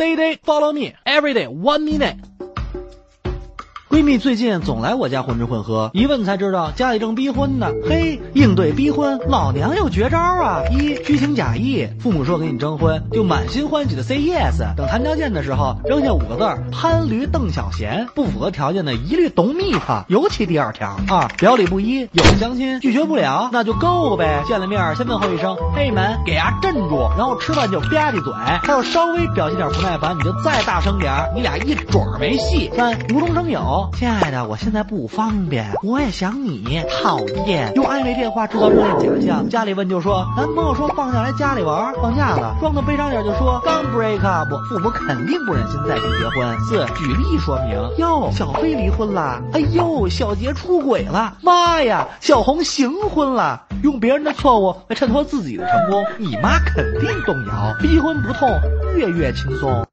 Day day follow me every day one minute。闺蜜最近总来我家混吃混喝，一问才知道家里正逼婚呢。嘿，应对逼婚，老娘有绝招啊！一虚情假意，父母说给你征婚，就满心欢喜的 say yes。等谈条件的时候，扔下五个字儿：潘驴邓小闲。不符合条件的，一律懂蜜他。尤其第二条二，表里不一，有相亲拒绝不了，那就够呗。见了面先问候一声，嘿门，给伢镇住，然后吃饭就吧唧嘴。他要稍微表现点不耐烦，你就再大声点，你俩一准儿没戏。三无中生有。亲爱的，我现在不方便，我也想你，讨厌。用暧昧电话制造热恋假象，家里问就说男朋友说放假来家里玩，放假了，装的悲伤点就说刚 break up，父母肯定不忍心再行结婚。四举例说明，哟，小飞离婚了，哎呦，小杰出轨了，妈呀，小红行婚了，用别人的错误来衬托自己的成功，你妈肯定动摇。逼婚不痛，月月轻松。